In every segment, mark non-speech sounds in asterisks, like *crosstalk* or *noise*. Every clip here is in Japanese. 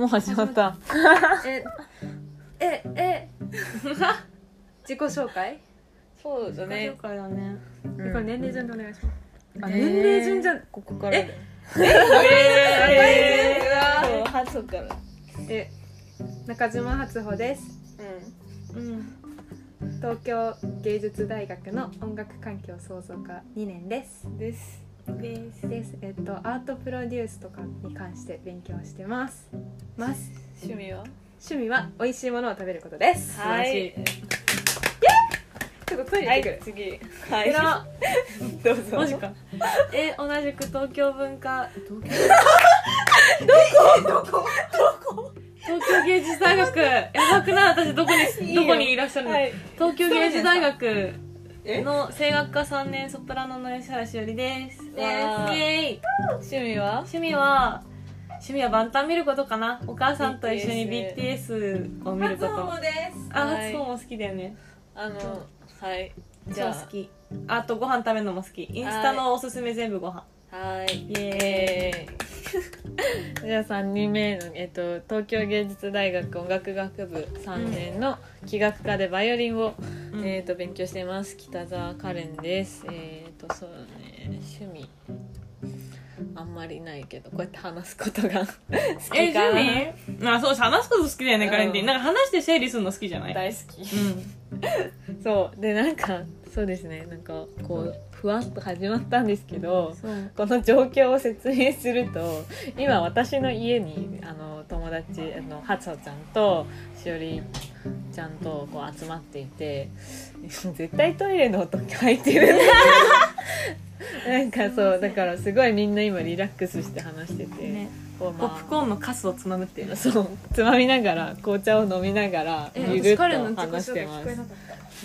もう始まった。えええ自己紹介、そうだ了解だねこれ年齢順でお願いしますあ年齢順じゃここからだよえそう初からえ中島初穂ですうん東京芸術大学の音楽環境創造科2年ですですです。です。えっとアートプロデュースとかに関して勉強してます。ます。趣味は？趣味は美味しいものを食べることです。素晴らしいちょっとトイレは行ってくる、い次。はい。えら *laughs* どうぞ。マジか。え同じく東京文化。東京？どこどこどこ東京芸術大学。やばくない？私どこにどこにいらっしゃるの、はい。東京芸術大学。えの声楽科3年ソプラノの吉原しおりです。ですイわーエーイ。趣味は？趣味は趣味はバンタン見ることかな？お母さんと一緒に BTS を見ること。です。あはい。初も好きだよね。あのはい。じ超ゃあ。好き。あとご飯食べるのも好き。インスタのおすすめ全部ご飯。はい。イエーイ。*laughs* じゃあ3人目の、えっと、東京芸術大学音楽学部3年の器楽科でバイオリンを、うんえっと勉強しています。北澤カレンです。えっ、とそうだね。趣味。あんまりないけどこうやって話すことが *laughs* 好えきかな。趣味？あそう話すこと好きだよね、うん。カレンティンなんか話して整理するの好きじゃない？大好き。うん。そう。でなんかそうですね。なんかこうふわっと始まったんですけどこの状況を説明すると今私の家にあの友達あのハツホちゃんとしおりちゃんとこう集まっていて *laughs* 絶対トイレの音入ってる *laughs* なんかそうだからすごいみんな今リラックスして話してて、ね。こうポップコーンのカスをつまむっていうそうつまみながら紅茶を飲みながらえゆるっと話してます紹介聞こえなかっ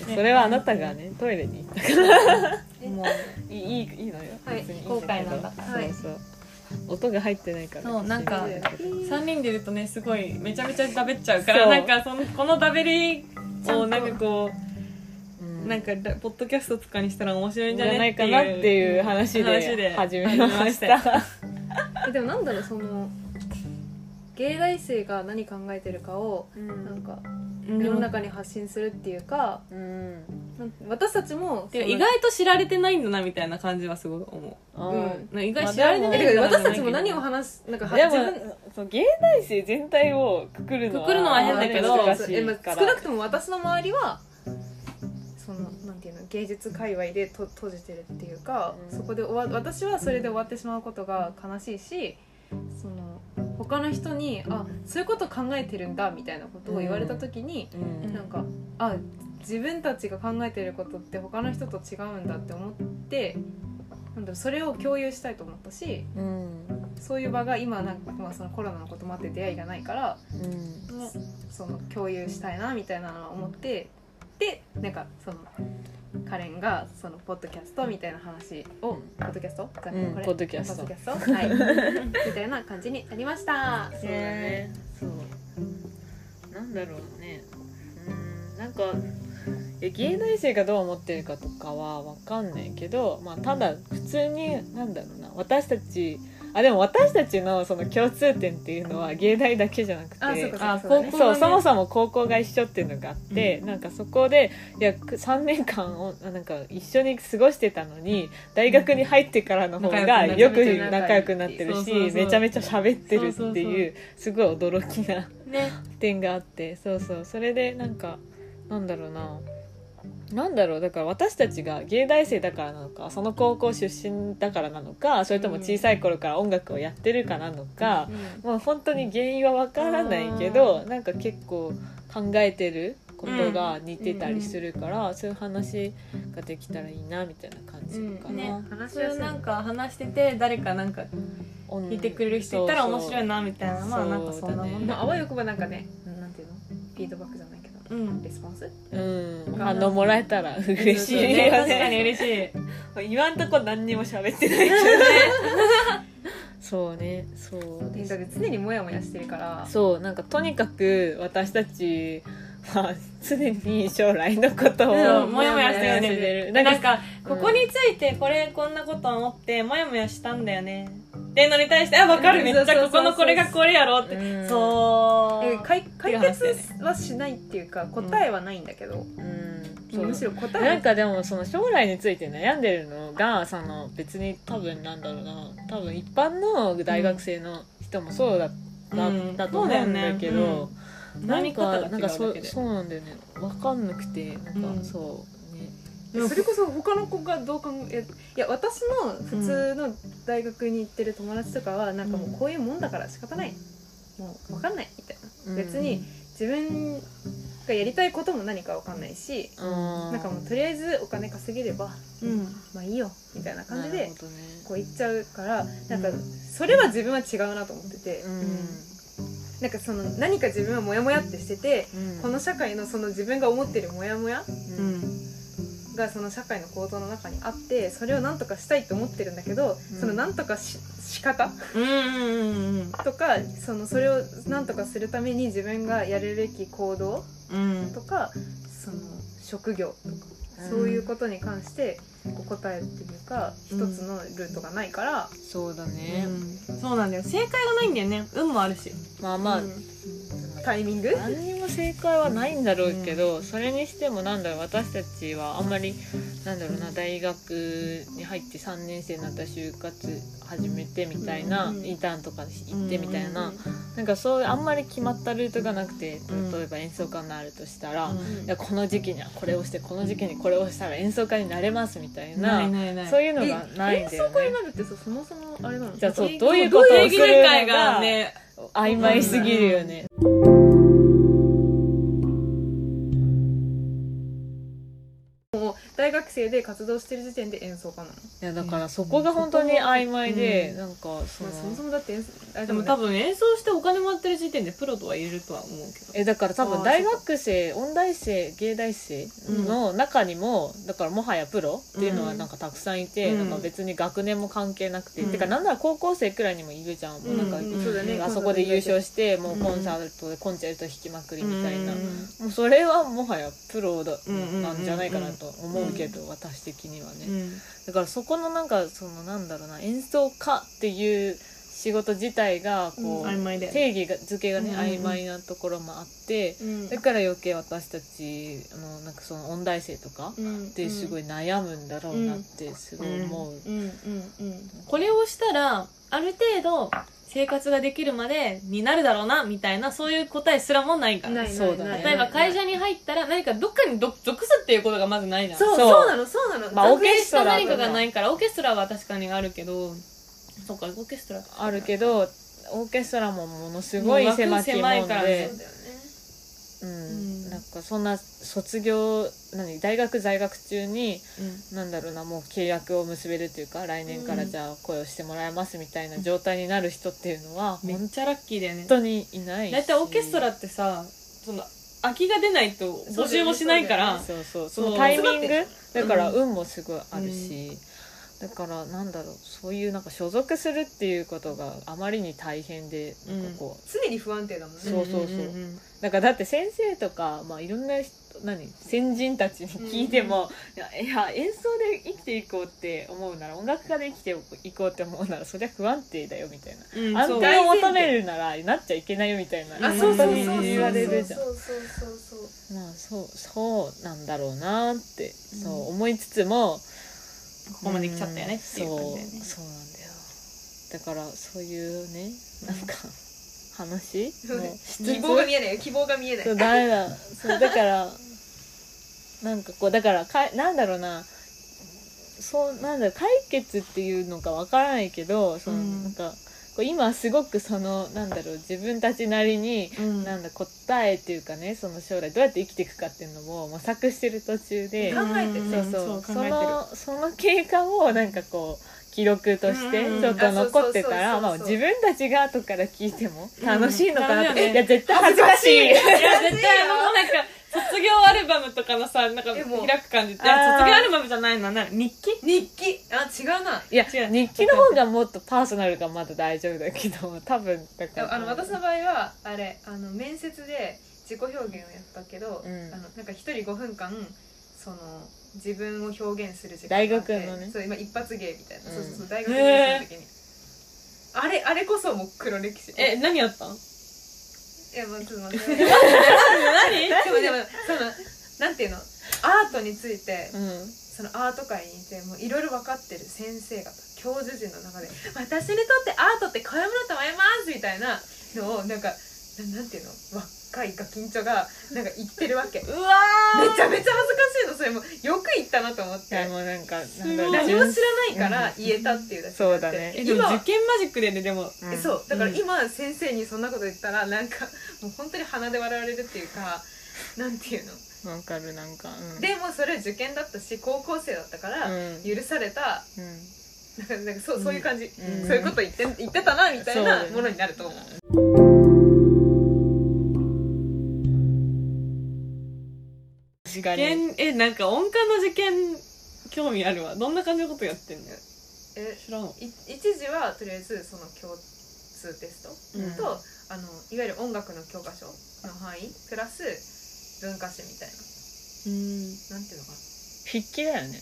たそれはあなたがねトイレに行ったから。*laughs* もういいいいのよ、はい別にいい後悔なんだそうはいそう音が入ってないから。そうなんか不思議だけど3人でいるとねすごいめちゃめちゃダベっちゃうからそう。なんかそのこのダベりをなんかこうん。うなんかラポッドキャストとかにしたら面白いんじゃないかなっていう話話でで始めました。*laughs* でもなんだろうその芸大生が何考えてるかをなんかうん。世の中に発信するっていうか、うん。なん私たちも意外と知られてないんだなみたいな感じはすごい思あうん。う意外と知られてないんだなてか私たちも何を話すなんかはで自分もそう芸大生全体をくくるのはくくるのは変だけど少なくとも私の周りはそのなんていうの芸術界隈でと閉じてるっていうか、うん。そこで終わ私はそれで終わってしまうことが悲しいしその他の人にあそういうこと考えてるんだみたいなことを言われた時に、うん。なんかあ自分たちが考えてることって他の人と違うんだって思ってなんだろうそれを共有したいと思ったしうんそういう場が今なんか、まあ、そのコロナのこともあって出会いがないからうん。その共有したいなみたいなのは思ってでなんかそのカレンがそのポッドキャストみたいな話を、うん。ポッドキャスト、うんポッドキャスト。*laughs* はい。みたいな感じになりました。そう。だねそう。なんだろうね。うん。なんかえ芸大生がどう思ってるかとかはわかんないけど、まあ、ただ普通になんだろうな。私たちあでも私たちのその共通点っていうのは芸大だけじゃなくてあそうそもそも高校が一緒っていうのがあって、なんかそこでいや3年間をなんか一緒に過ごしてたのに大学に入ってからの方がよく仲良くなってるしめちゃめちゃ喋ってるっていう。すごい驚きなね。*laughs* 点があってそうそう。それでなんかなんだろうななんだろうだから私たちが芸大生だからなのかその高校出身だからなのかそれとも小さい頃から音楽をやってるかなのか、もう本当に原因はわからないけどなんか結構考えてることが似てたりするから、そういう話ができたらいいなみたいな感じかな。ね話しそうい。やすいうなんか話してて誰かなんかうん。聞いてくれる人いたら面白いなみたいなまあそうなんかそんなもんまあ、わよくばなんかねなんていうの？フィードバックじゃないレスポンスうん、反応もらえたら嬉しい。よねね。確かに嬉しい。今んとこ何にも喋ってない。けどねそうね。そうです。だって常にモヤモヤしてるから。そう。なんかとにかく私たちは常に将来のことをそうもやもやしてる。なんかうんここについてこれこんなこと思ってもやもやしたんだよねってんのに対してあ分かるうんめっちゃここのこれがこれやろって。うん。そう。え解決はしないっていうか答えはないんだけど、うん。そうむしろ答え。なんかでもその将来について悩んでるのがその別に多分なんだろうな。多分一般の大学生の人もそうだった、うん。だと思うんだけど、何かかなんかそそうなんだよね分かんなくてなんか、うんそうそれこそ他の子がどう考えいや私の普通の大学に行ってる友達とかはなんかもうこういうもんだから仕方ない。もう分かんないみたいな、別に自分がやりたいことも何か分かんないし、ななんかもうとりあえずお金稼げればうん。まあいいよみたいな感じでこう言っちゃうからなんかそれは自分は違うなと思ってて、うん。なんかその何か自分はモヤモヤってしてて、うん。この社会のその自分が思ってるモヤモヤがその社会の構造の中にあってそれを何とかしたいと思ってるんだけど、うん。その何とかし仕方？とかそのそれを何とかするために自分がやるべき行動？うん。とかその職業とか、うん。そういうことに関してこう答えっていうか一つのルートがないから、そうだね、うん。そうなんだよ。正解がないんだよね。運もあるし。まあまあ、うん。タイミング？も正解はないんだろうけど、それにしてもなんだろう私たちはあんまりなんだろうな大学に入って3年生になったら就活始めてみたいな、うん。インターンとか行ってみたいな、うんなんかそうあんまり決まったルートがなくてうん。例えば演奏家になるとしたら、うん。いやこの時期にはこれをしてこの時期にこれをしたら演奏家になれますみたいなないないない。そういうのがないんだよ演奏家にね。なるってさそもそもあれなの？じゃあそうえどういうことを定義理解がね曖昧すぎるよね。生で活動してる時点で演奏家なの、いやだからそこが本当に曖昧で、うん。なんかそまあ、そものそもだって演奏あれでも多分演奏してお金もらってる時点でプロとは言えるとは思うけど。えだから多あー分大学生音大生芸大生の中にも、だからもはやプロっていうのはなんかたくさんいて、うん。なんか別に学年も関係なくて、うん。てかなんなら高校生くらいにもいるじゃん、もうなんか、うん。そうだね。あそこで優勝ししてもうコンサートでコンチェルト弾きまくりみたいな、うん。もうそれはもはやプロだ、うんなんじゃないかなと思うけど、私的にはね、うん。だからそこのなんかそのなんだろうな演奏家っていう仕事自体がこう、うん。定義が付けがね、うんうんうん。曖昧なところもあって、うん。だから余計私たちあのなんかその音大生とかうん。ってすごい悩むんだろうなってすごい思う。これをしたらある程度生活ができるまでになるだろうなみたいなそういう答えすらもないから。ないそうだね。例えば会社に入ったら何かどっかにど属すっていうことがまずないじゃんそうそう。そうなのそうなの。まあオーケストラ何かがないから。オーケストラは確かにあるけど。そっかオーケストラ。あるけどオーケストラもものすごい狭きもん枠狭いからねでそう、だよねうん。うんなんかそんな卒業何？大学在学中になんだろうなもう契約を結べるっていうか来年からじゃあ声をしてもらえますみたいな状態になる人っていうのは本めっちゃラッキーだよね。当にいないし。大体オーケストラってさその空きが出ないと募集もしないからそうそうそのタイミングだから運もすごいあるし、だからなんだろうそういうなんか所属するっていうことがあまりに大変でうんなんかこう、常に不安定だもんね。そうそうそう。んだからだって先生とか、まあ、いろんな人何先人たちに聞いても、いやいや演奏で生きていこうって思うなら音楽家で生きていこうって思うならそりゃ不安定だよみたいな、うん安定を求めるならなっちゃいけないよみたいな、本当にそうそうそう。そう言われるじゃん。そうそうそうそうまあそうそうなんだろうなって、そう思いつつもここまで来ちゃったよねっていう感じだよね。そうそうなんだよ。だからそういうねなんか話も希望が見えないよ。希望が見えない。そうダメだ。そうだからなんかこうだからかなんだろうな。そうなんだろう解決っていうのかわからないけどその、うん。なんかこう今すごくそのなんだろう自分たちなりにうん。なんだ答えっていうかねその将来どうやって生きていくかっていうのも模索してる途中で、考えてるそうそう。そのその経過をなんかこう記録としてうんちょっと残ってたら自分たちが後から聞いても楽しいのかなって、うん。いや絶対恥ずかしい。い。や絶対あのなんか卒業アルバムとかのさなんか開く感じって卒業アルバムじゃないの。な日記？日記？あ違うな。いや違う。日記の方がもっとパーソナルがまだ大丈夫だけど *laughs* 多分だから。あの私の場合はあれあの面接で自己表現をやったけど、うん。あのなんか一人5分間その自分を表現する時間大学のね。そう今一発芸みたいな、うん。そうそうそう大学の時に、あれあれこそもう黒歴史。え何やったん？いやまあちょっと待って何？でもでもそのなんていうの？アートについてうん。そのアート界にいてもういろいろ分かってる先生方教授陣の中で「私にとってアートってこういうものと思います」みたいなのをなんかななんていうの？若いガキンチョがなんか言ってるわけ。めうわちゃめちゃ恥ずかしいの。それもよく言ったなと思って。もうなんか何も知らないから言えたっていうだけでそうだね。えでも今受験マジックでねでも。うん。えそう。だからうん。今先生にそんなこと言ったらなんかもう本当に鼻で笑われるっていうかなんていうの。わかるなんか。うん。でもそれ受験だったし高校生だったからうん。許されたうん。なんかなんかそうそういう感じ、うん。そういうこと言って言ってたなみたいなものになると思うか受に験えなんか音感の受験興味あるわ。どんな感じのことやってんの？え知らん一時はとりあえずその共通テストうん。と、あのいわゆる音楽の教科書の範囲プラス文化史みたいうん。ななんていうのかな。筆記だよね。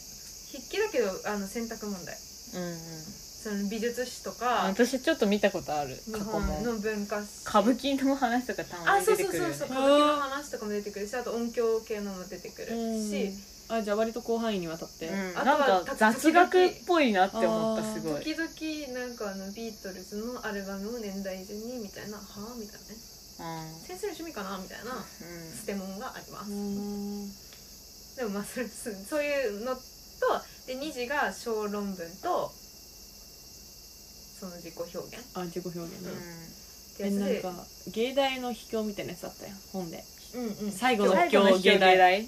筆記だけどあの選択問題。うんうんその美術史とか私ちょっと見たことある日過去本もの文化史。歌舞伎の話とかたまあにそうそうそう出てくるよねそう歌舞伎の話とかも出てくるしあと音響系のも出てくるし、あじゃあ割と広範囲にわたって、うん。あとはなんか雑学っぽいなって思ったすごい。時々なんかあのビートルズのアルバムを年代順にみたいなはあみたいなね。うん。先生の趣味かなみたいなステモンがあります、うん。でもまあそれそういうのとで2次が小論文とその自己表現。っあ自己表現ね、てやつでえなんか芸大の秘境みたいなやつあったやん本で。うんうん。最後の秘境芸大。大うん。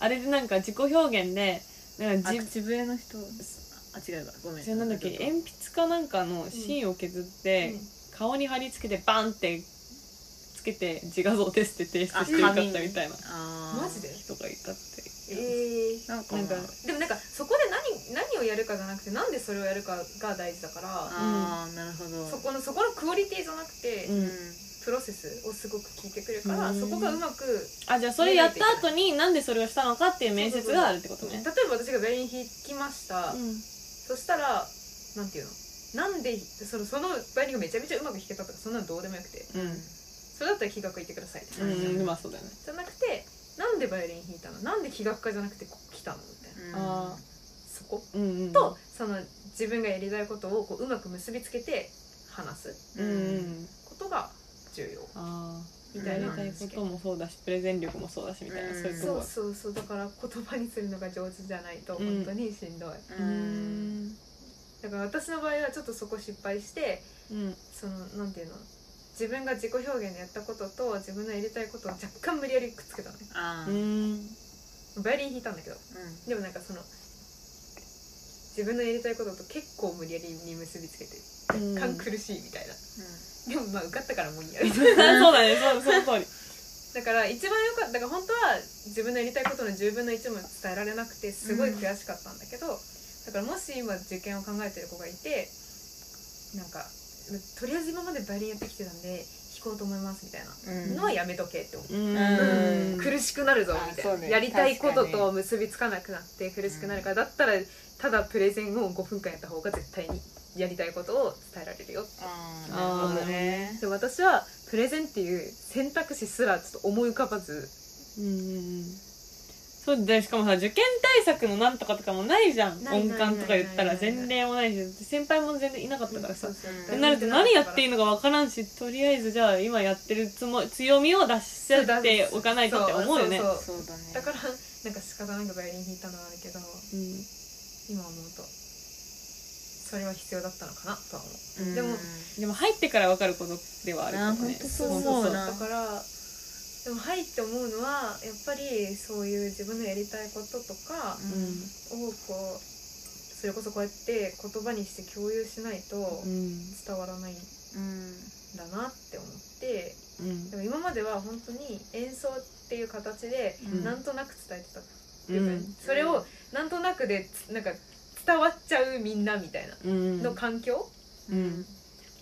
あれでなんか自己表現でなんかあじ口笛の人。あ違うわ。ごめん。じゃあなんだっけ？鉛筆かなんかの芯を削って、顔に貼り付けてバンってつけて自画像テストで提出してよかったみたいなマジで？人がいたってえー。なんか。なんかでもなんかそこで何何をやるかじゃなくてなんでそれをやるかが大事だからああなるほど。そこのそこのクオリティじゃなくて、うん。プロセスをすごく聞いてくるから、うん。そこがうまくあじゃあそれやった後になんでそれをしたのかっていう面接があるってことね。例えば私がベリン弾きました、うん。そしたらなんていうの？なんでそのそのバイオリンがめちゃめちゃうまく弾けたとかそんなのどうでもよくて。うん。それだったら気学行ってください。ってう話じゃんんまあそうだよね。じゃなくてなんでバイオリン弾いたの？なんで気学科じゃなくてここ来たの？みたいな。ああそこ。うんうんとその自分がやりたいことをこううまく結びつけて話す。うんうん。ことが重要。ああみたいな。やりたいこともそうだしプレゼン力もそうだしみたいな。うん。そういうとこそうそうそう。だから言葉にするのが上手じゃないとうん。本当にしんどい、ううんん。だから私の場合はちょっとそこ失敗してうん。そのなんていうの？自分が自己表現でやったことと自分のやりたいことを若干無理やりくっつけたのね。バイオリン弾いたんだけど。でもなんかその自分のやりたいことと結構無理やりに結びつけてうん。若干苦しいみたいな、でもまあ受かったからもういいや。そうだねそうその通り。*laughs* だから一番良かっただから本当は自分のやりたいことの10分の1も伝えられなくてすごい悔しかったんだけど、だからもし今受験を考えてる子がいてなんかとりあえず今までバイオリンやってきてたんで弾こうと思いますみたいな。のはやめとけって思う、苦しくなるぞみたいな、やりたいことと結びつかなくなって苦しくなるから、だったらただプレゼンを5分間やった方が絶対にやりたいことを伝えられるよあーあーなるほどね。で私はプレゼンっていう選択肢すらちょっと思い浮かばず。うんそうでしかもさ受験対策のなんとかとかもないじゃん。ない音感とか言ったら。ないないない前例もないし先輩も全然いなかったからさ。ってなると何やっていいののか分からんしとりあえずじゃあ今やってるつも強みを出しちゃっておかないとって思うよね。そうそう。そうだね。だからなんか仕方なくバイオリン弾いたのはあるけどうん。今思うとそれは必要だったのかなとは思う、うん。でもでも入ってから分かることではあるかもね。あーほんとそうそう。だからでもはいって思うのはやっぱりそういう自分のやりたいこととかうん。をこうそれこそこうやって言葉にして共有しないとうん。伝わらないんうんだなって思ってうん。でも今までは本当に演奏っていう形でうん。なんとなく伝えてた部分、うん。それをなんとなくでつなんか伝わっちゃうみんなみたいなうん。の環境、うん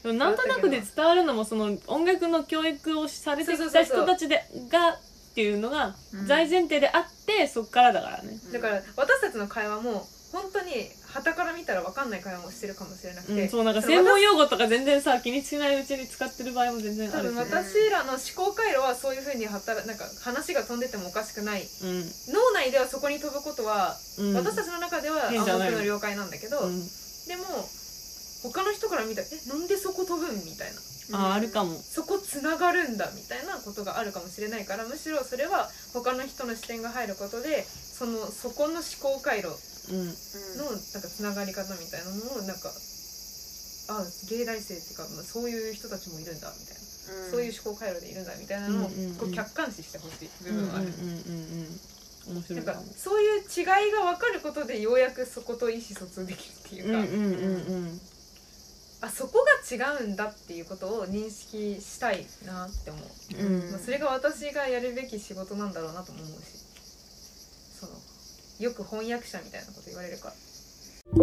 でもなんとなくで伝わるのもその音楽の教育をされてきた人たちでがっていうのがうん。大前提であってそっからだからね。だから私たちの会話も本当に旗から見たら分かんない会話もしてるかもしれなくて、うん、そうなんか専門用語とか全然さ気にしないうちに使ってる場合も全然あるし、ね、私らの思考回路はそういうふうに働なんか話が飛んでてもおかしくない。うん。脳内ではそこに飛ぶことは、うん、私たちの中では暗黙の了解なんだけど、うん。でも他の人から見たら「えなんでそこ飛ぶん?」みたいな。ああるかも。そこつながるんだみたいなことがあるかもしれないからむしろそれは他の人の視点が入ることでそのそこの思考回路うん。のなんかつながり方みたいなのをなんかあ芸大生っていうか、まあ、そういう人たちもいるんだみたいな、そういう思考回路でいるんだみたいなのをうんうんうんこう客観視してほしい部うんうんうん分はある。うん。面白ないんかかもそういう違いが分かることでようやくそこと意思疎通できるっていうか、うんうんうんあそこが違うんだっていうことを認識したいなって思う、うん。うんまあ、それが私がやるべき仕事なんだろうなとも思うし。そのよく翻訳者みたいなこと言われるから。ど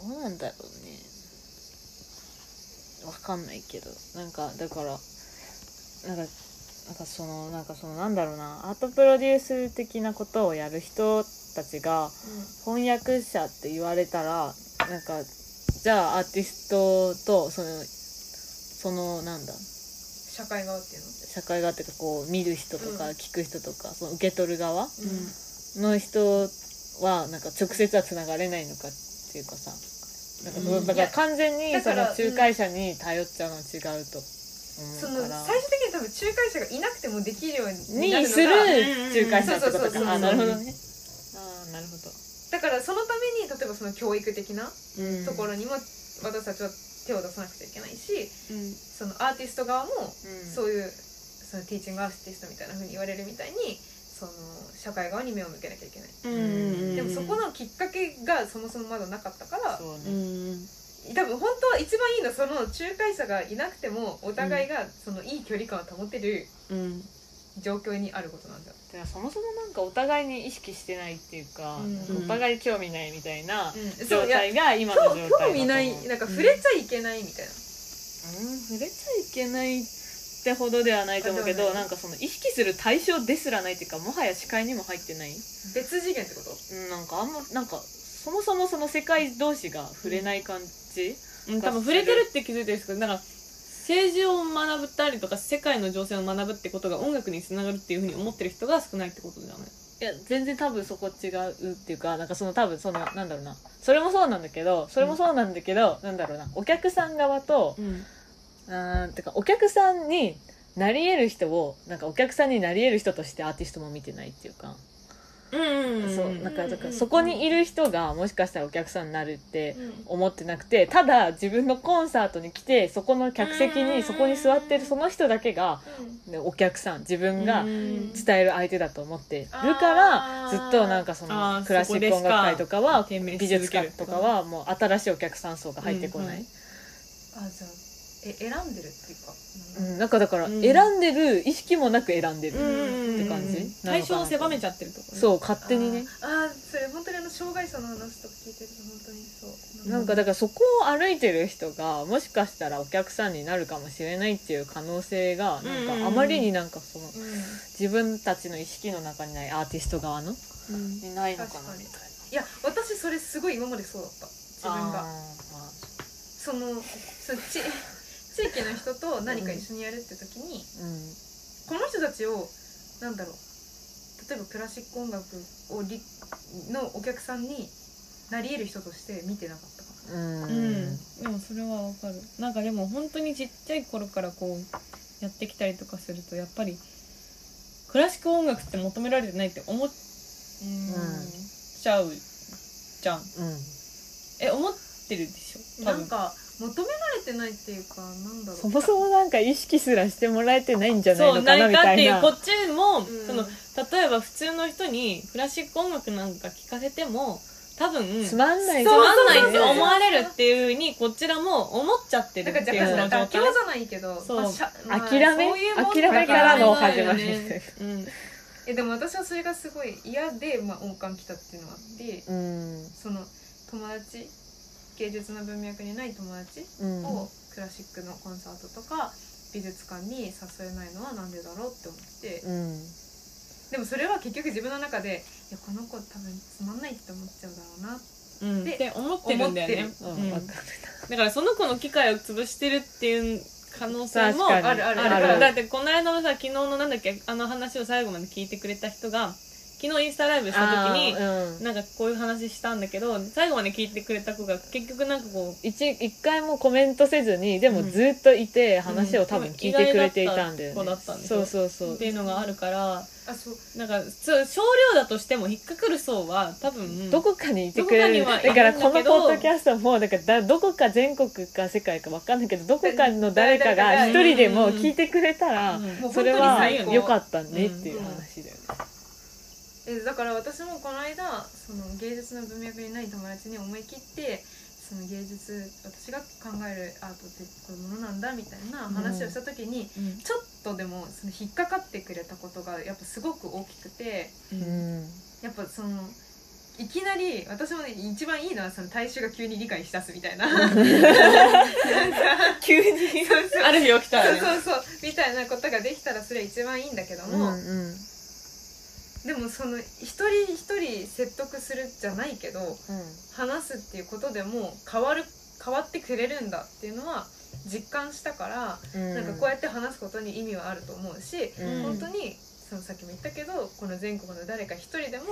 うなんだろうね。わかんないけど。なんかだからなんかなんかそのなんかそのなんだろうなアートプロデュース的なことをやる人たちが翻訳者って言われたらなんかじゃあアーティストとそのそのなんだ？社会側っていうの？社会側っていうかこう見る人とかうん。聞く人とか、その受け取る側うん。の人はなんか直接はつながれないのかっていうかさ。なんかだから完全にその仲介者に頼っちゃうのは違うとその最終的に多分仲介者がいなくてもできるようになるのがにする仲介者ってことか。あなるほどねあーなるほどだからそのために例えばその教育的なうん。ところにも私たちは手を出さなくちゃいけないしうん。そのアーティスト側もうん。そういうそのティーチングアーティストみたいな風に言われるみたいにその社会側に目を向けなきゃいけない、うんでもそこのきっかけがそもそもまだなかったからそううねん多分本当は一番いいのはその仲介者がいなくてもお互いがそのいい距離感を保てるうん。状況にあることなんだ。よ、だからそもそもなんかお互いに意識してないっていうか、うん。なんかお互い興味ないみたいなうん、状そういや態が今の状態だと思う。興味ないなんか触れちゃいけないみたいな、うん。触れちゃいけないってほどではないと思うけどなんかその意識する対象ですらないっていうかもはや視界にも入ってない、別次元ってこと？うん、なんかあんまなんかそもそもその世界同士が触れない感じ、うん多分触れてるって気づいてるんですけどなんか政治を学ぶったりとか世界の情勢を学ぶってことが音楽につながるっていうふうに思ってる人が少ないってことじゃない？いや全然多分そこ違うっていうかなんかその多分そのなんだろうなそれもそうなんだけどそれもそうなんだけど、なんだろうなお客さん側とうん。うーんてかお客さんになり得る人をなんかお客さんになり得る人としてアーティストも見てないっていうか、うんうんそうなんかだからそこにいる人がもしかしたらお客さんになるって思ってなくてただ自分のコンサートに来てそこの客席にそこに座ってるその人だけがねお客さん自分が伝える相手だと思ってるからずっとなんかそのクラシック音楽会とかは美術館とかはもう新しいお客さん層が入ってこない、あじゃあえ選んでるっていうか、う。んなんかだからうん。選んでる意識もなく選んでるうんって感じ対象を狭めちちゃってるとかそう勝手にね。あーあーそれ本当にあの障害者の話とか聞いてると本当にそう。なんかだからそこを歩いてる人がもしかしたらお客さんになるかもしれないっていう可能性がなんかあまりになんかそのうん自分たちの意識の中にないアーティスト側の？うん。にないのかな？みたいいや私それすごい今までそうだった。自な分が。あそのそのち地域の人と何か一緒にやるって時に、ーうんこの人たちをなんだろう例えばクラシック音楽をりのお客さんになり得る人として見てなかったかうん。うんでもそれはわかる。なんかでも本当にちっちゃい頃からこうやってきたりとかするとやっぱりクラシック音楽って求められてないって思っなちゃうじゃん。うん。え思ってるでしょ？多分。なんか求められてないっていうかなんだろう。そもそもなんか意識すらしてもらえてないんじゃないそうのかなみたいなっていうこっちも、んその例えば普通の人にクラシック音楽なんか聴かせても多分つまんないつまんないってそう思われるっていうふうにこちらも思っちゃってるっていう。だからじゃあその状態妥協じゃないけどそうまあ諦めそういうもん諦めからの始まりだよね。うん。えでも私はそれがすごい嫌で、まあ、音感来たっていうのがあってうん。その友達芸術の文脈にない友達うん。をクラシックのコンサートとか美術館に誘えないのはなんでだろうって思ってうん。でもそれは結局自分の中でいやこの子多分つまんないって思っちゃうだろうなうん、っでて思ってるんだよね。思うん、うん。わかだからその子の機会を潰してるっていう可能性もあるあるある。だってこの間のさ昨日のなんだっけあの話を最後まで聞いてくれた人が昨日インスタライブした時にうん。なんかこういう話したんだけど最後まで聞いてくれた子が結局なんかこう一一回もコメントせずにでもずっといて話を多分聞いてくれていたんだよね、うん意外だっでそうそうそう。っていうのがあるからあそう。なんかそう少量だとしても引っかかる層は多分どこかにいてくれるだからこのポッドキャストもだからだどこか全国か世界か分かんないけどどこかの誰かが一人でも聞いてくれたらそれは本当に最高良かったねっていう話だよね。えだから私もこの間その芸術の文脈にない友達に思い切ってその芸術私が考えるアートってこういうものなんだみたいな話をした時に、うん。ちょっとでもその引っかかってくれたことがやっぱすごく大きくてうん。やっぱそのいきなり私もね一番いいのはその大衆が急に理解しだすみたいな。*laughs* 急に？ある日起きたらね。そうそうみたいなことができたらそれは一番いいんだけども、うんでもその一人一人説得するじゃないけど話すっていうことでも変わる変わってくれるんだっていうのは実感したから、うん。なんかこうやって話すことに意味はあると思うし、うん。本当にそのさっきも言ったけどこの全国の誰か一人でも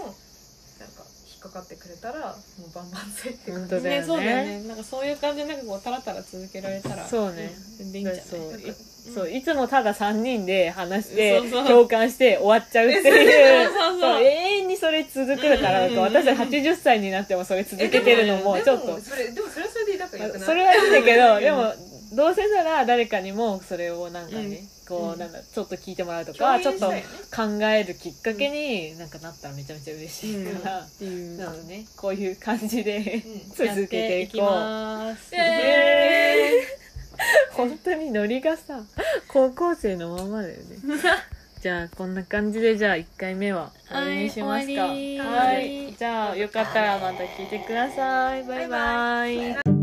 なんか引っかかってくれたらもうバンバンせって感じ。本当だよね。そうだよね。なんかそういう感じでなんかこうタラタラ続けられたらそうね。全然いいんじゃそう。ないいそういつもただ3人で話してそうそう。共感して終わっちゃうっていう。*laughs* そうそうそう永遠にそれ続くからうんうんうん私たち80歳になってもそれ続けてるのもえちょっと。でもそれでもそれはそれでいいだからよくないそれはいいんだけどうんでもどうせなら誰かにもそれをなんかね、うん。こううんなんだちょっと聞いてもらうとか、ちょっと共有したいよね考えるきっかけになんかなったらめちゃめちゃ嬉しいから、っていう。なのでねこういう感じでうん。*laughs* 続けていこう。ます。えー *laughs* 本当にノリがさ高校生のままだよね。*laughs* じゃあこんな感じでじゃあ1回目は終わりにしますか。はいはい。じゃあよかったらまた聞いてください。バイバイ。バイバイ